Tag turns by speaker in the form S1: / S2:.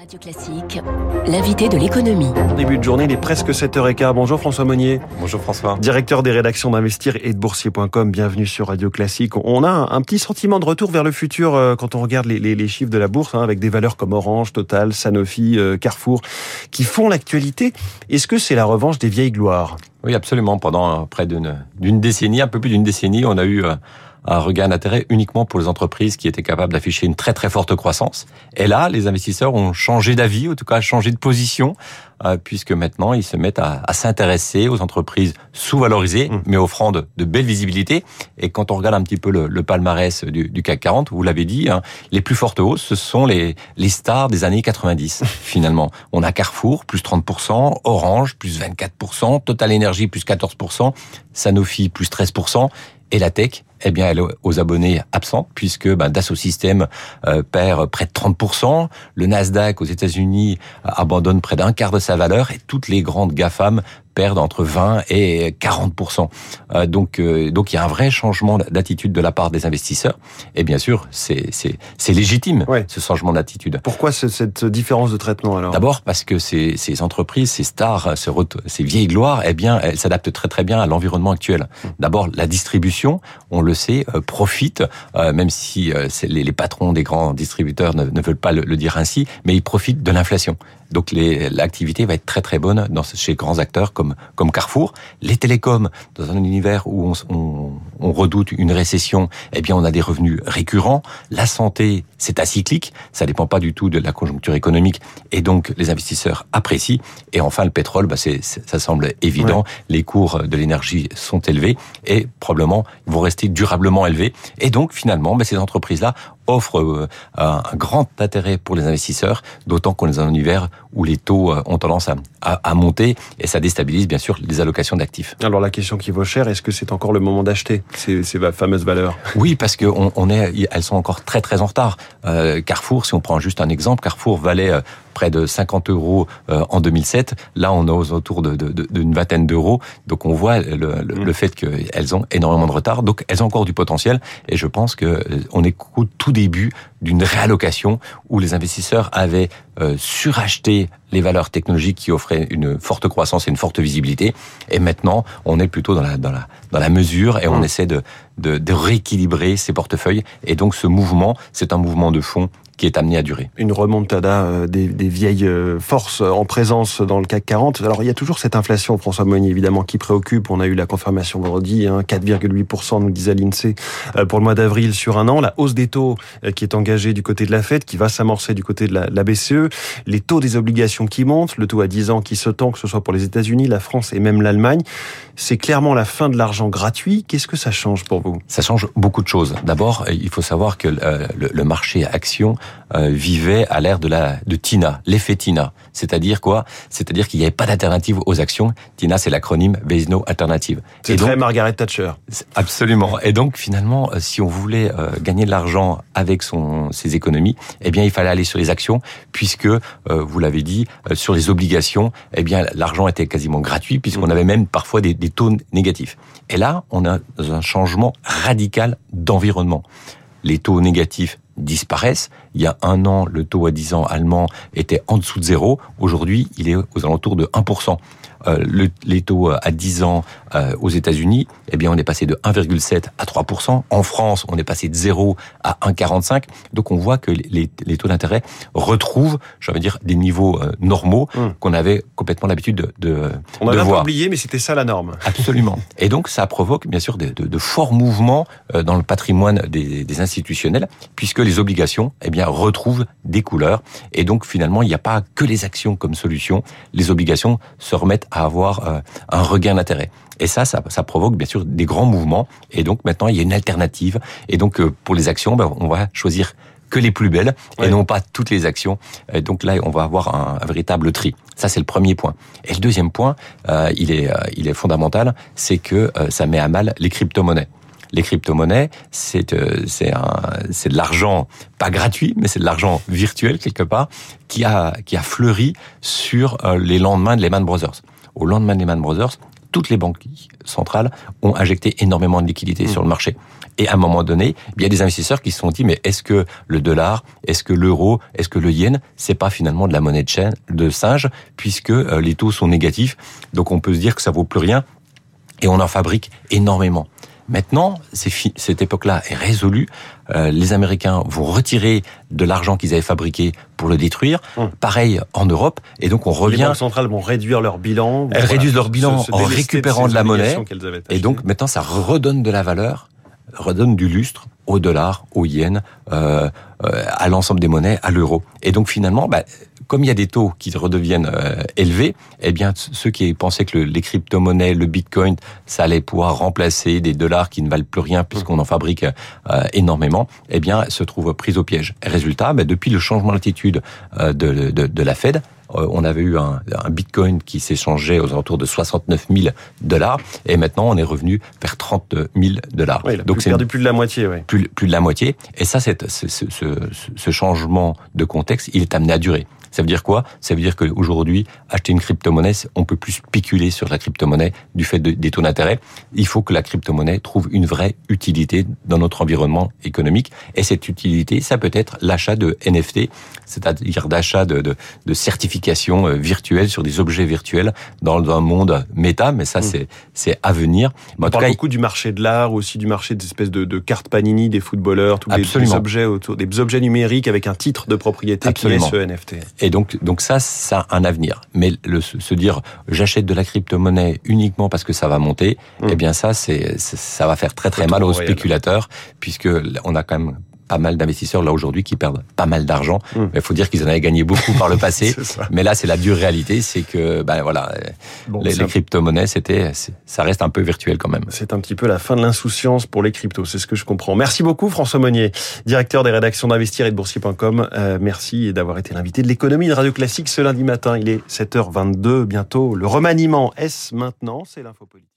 S1: Radio Classique, l'invité de l'économie.
S2: Début de journée, il est presque 7h15. Bonjour François Monnier.
S3: Bonjour François.
S2: Directeur des rédactions d'Investir et de Boursier.com. Bienvenue sur Radio Classique. On a un petit sentiment de retour vers le futur euh, quand on regarde les, les, les chiffres de la bourse, hein, avec des valeurs comme Orange, Total, Sanofi, euh, Carrefour, qui font l'actualité. Est-ce que c'est la revanche des vieilles gloires?
S3: Oui, absolument. Pendant près d'une décennie, un peu plus d'une décennie, on a eu euh, un regain d'intérêt uniquement pour les entreprises qui étaient capables d'afficher une très très forte croissance. Et là, les investisseurs ont changé d'avis, en tout cas changé de position, euh, puisque maintenant ils se mettent à, à s'intéresser aux entreprises sous-valorisées, mmh. mais offrant de, de, belles visibilités. Et quand on regarde un petit peu le, le palmarès du, du, CAC 40, vous l'avez dit, hein, les plus fortes hausses, ce sont les, les stars des années 90, finalement. On a Carrefour, plus 30%, Orange, plus 24%, Total Energy, plus 14%, Sanofi, plus 13%, et la tech, eh bien, elle est aux abonnés absents, puisque ben, Dassault euh, perd près de 30%, le Nasdaq aux États-Unis abandonne près d'un quart de sa valeur, et toutes les grandes GAFAM perdent entre 20 et 40 euh, Donc, euh, donc il y a un vrai changement d'attitude de la part des investisseurs. Et bien sûr, c'est légitime
S2: ouais.
S3: ce changement d'attitude.
S2: Pourquoi cette différence de traitement alors?
S3: D'abord parce que ces, ces entreprises, ces stars, ces, ces vieilles gloires, eh bien, elles s'adaptent très très bien à l'environnement actuel. D'abord, la distribution, on le sait, euh, profite, euh, même si euh, les, les, patrons des grands distributeurs ne, ne veulent pas le, le, dire ainsi, mais ils profitent de l'inflation. Donc l'activité va être très très bonne dans, chez grands acteurs comme comme Carrefour. Les télécoms, dans un univers où on, on, on, redoute une récession, eh bien on a des revenus récurrents. La santé, c'est acyclique, ça dépend pas du tout de la conjoncture économique, et donc les investisseurs apprécient. Et enfin le pétrole, bah c'est, ça semble évident. Ouais. Les cours de l'énergie sont élevés et probablement vont rester durablement élevés. Et donc finalement, bah, ces entreprises-là offre un grand intérêt pour les investisseurs, d'autant qu'on est dans un univers où les taux ont tendance à, à, à, monter et ça déstabilise bien sûr les allocations d'actifs.
S2: Alors la question qui vaut cher, est-ce que c'est encore le moment d'acheter ces, ces, fameuses valeurs?
S3: Oui, parce que on, on, est, elles sont encore très très en retard. Euh, Carrefour, si on prend juste un exemple, Carrefour valait euh, près de 50 euros euh, en 2007. Là, on est autour d'une de, de, de, vingtaine d'euros. Donc, on voit le, le, mmh. le fait qu'elles ont énormément de retard. Donc, elles ont encore du potentiel. Et je pense que on est au tout début d'une réallocation où les investisseurs avaient euh, suracheté les valeurs technologiques qui offraient une forte croissance et une forte visibilité. Et maintenant, on est plutôt dans la, dans la, dans la mesure et on mmh. essaie de, de, de rééquilibrer ces portefeuilles. Et donc, ce mouvement, c'est un mouvement de fond qui est amené à durer.
S2: Une remontada euh, des, vieilles euh, forces en présence dans le CAC 40. Alors il y a toujours cette inflation, François Monnier, évidemment, qui préoccupe. On a eu la confirmation vendredi, hein, 4,8% nous disait l'INSEE euh, pour le mois d'avril sur un an. La hausse des taux qui est engagée du côté de la Fed, qui va s'amorcer du côté de la, la, BCE. Les taux des obligations qui montent, le taux à 10 ans qui se tend, que ce soit pour les États-Unis, la France et même l'Allemagne. C'est clairement la fin de l'argent gratuit. Qu'est-ce que ça change pour vous?
S3: Ça change beaucoup de choses. D'abord, il faut savoir que le, le marché action euh, vivait à l'ère de la de Tina, l'effet Tina. C'est-à-dire quoi? C'est-à-dire qu'il n'y avait pas d'alternative aux actions. Tina, c'est l'acronyme Base No Alternative.
S2: C'est très Margaret Thatcher.
S3: Absolument. Et donc finalement, si on voulait euh, gagner de l'argent avec son ses économies, eh bien il fallait aller sur les actions, puisque euh, vous l'avez dit, euh, sur les obligations, eh bien l'argent était quasiment gratuit, puisqu'on mmh. avait même parfois des, des taux négatifs. Et là, on a un changement radical d'environnement. Les taux négatifs disparaissent. Il y a un an, le taux à 10 ans allemand était en dessous de zéro. Aujourd'hui, il est aux alentours de 1%. Euh, le, les taux à 10 ans euh, aux États-Unis, eh bien, on est passé de 1,7 à 3% En France, on est passé de 0 à 1,45. Donc, on voit que les, les taux d'intérêt retrouvent, je veux dire, des niveaux euh, normaux hum. qu'on avait complètement l'habitude de, de,
S2: on
S3: de
S2: voir. oublié, mais c'était ça la norme.
S3: Absolument. Et donc, ça provoque, bien sûr, de, de, de forts mouvements dans le patrimoine des, des, institutionnels, puisque les obligations, eh bien, retrouvent des couleurs. Et donc, finalement, il n'y a pas que les actions comme solution. Les obligations se remettent à avoir euh, un regain d'intérêt. Et ça, ça, ça, provoque bien sûr des grands mouvements. Et donc maintenant, il y a une alternative. Et donc euh, pour les actions, ben, on va choisir que les plus belles ouais. et non pas toutes les actions. Et donc là, on va avoir un, un véritable tri. Ça, c'est le premier point. Et le deuxième point, euh, il est, il est fondamental, c'est que ça met à mal les crypto-monnaies les crypto-monnaies, c'est euh, c'est c'est de l'argent pas gratuit, mais c'est de l'argent virtuel quelque part qui a qui a fleuri sur euh, les lendemains de Lehman Brothers. Au lendemain de Lehman Brothers, toutes les banques centrales ont injecté énormément de liquidités sur le marché. Et à un moment donné, il y a des investisseurs qui se sont dit, mais est-ce que le dollar, est-ce que l'euro, est-ce que le yen, c'est pas finalement de la monnaie de, chaîne, de singe, puisque euh, les taux sont négatifs, donc on peut se dire que ça vaut plus rien, et on en fabrique énormément. Maintenant, cette époque-là est résolue. Euh, les Américains vont retirer de l'argent qu'ils avaient fabriqué pour le détruire. Hum. Pareil en Europe. Et donc on revient. Les
S2: banques centrales vont réduire leur bilan.
S3: Elles réduisent leur bilan en récupérant de, la monnaie. Et donc maintenant, ça redonne de la valeur, redonne du lustre au dollar, au yen, euh, euh, à l'ensemble des monnaies, à l'euro. Et donc finalement, bah, comme il y a des taux qui redeviennent euh, élevés, eh bien ceux qui pensaient que les crypto-monnaies, le Bitcoin, ça allait pouvoir remplacer des dollars qui ne valent plus rien puisqu'on en fabrique énormément, eh bien se trouvent pris au piège. Résultat, bah, depuis le changement d'attitude de, de, de la Fed, on avait eu un, un Bitcoin qui s'échangeait aux alentours de 69 000 dollars, et maintenant on est revenu vers 30 000 dollars.
S2: Donc c'est perdu plus de la moitié. Oui.
S3: Plus, plus de la moitié. Et ça, c'est ce, ce, ce changement de contexte, il est amené à durer. Ça veut dire quoi? Ça veut dire qu'aujourd'hui, acheter une crypto-monnaie, on peut plus spéculer sur la crypto-monnaie du fait des taux d'intérêt. Il faut que la crypto-monnaie trouve une vraie utilité dans notre environnement économique. Et cette utilité, ça peut être l'achat de NFT, c'est-à-dire d'achat de, de, de certifications euh, virtuelles sur des objets virtuels dans un monde méta. Mais ça, mmh. c'est à venir.
S2: Mais on parle cas, beaucoup du marché de l'art, aussi du marché des espèces de, de cartes Panini des footballeurs, tous les, objets autour, des objets numériques avec un titre de propriété
S3: absolument.
S2: qui est ce NFT.
S3: Et donc, donc ça, ça a un avenir. Mais le, se dire, j'achète de la crypto-monnaie uniquement parce que ça va monter, mmh. eh bien ça, c'est, ça va faire très très mal aux spéculateurs, puisque on a quand même pas mal d'investisseurs là aujourd'hui qui perdent pas mal d'argent. Hmm. Mais il faut dire qu'ils en avaient gagné beaucoup par le passé. Mais là, c'est la dure réalité, c'est que ben voilà, les, les crypto-monnaies, c'était, ça reste un peu virtuel quand même.
S2: C'est un petit peu la fin de l'insouciance pour les cryptos, c'est ce que je comprends. Merci beaucoup François Monnier, directeur des rédactions d'Investir et de Boursier.com. Euh, merci d'avoir été l'invité de l'économie de Radio Classique ce lundi matin. Il est 7h22 bientôt. Le remaniement, est-ce maintenant? C'est l'info politique.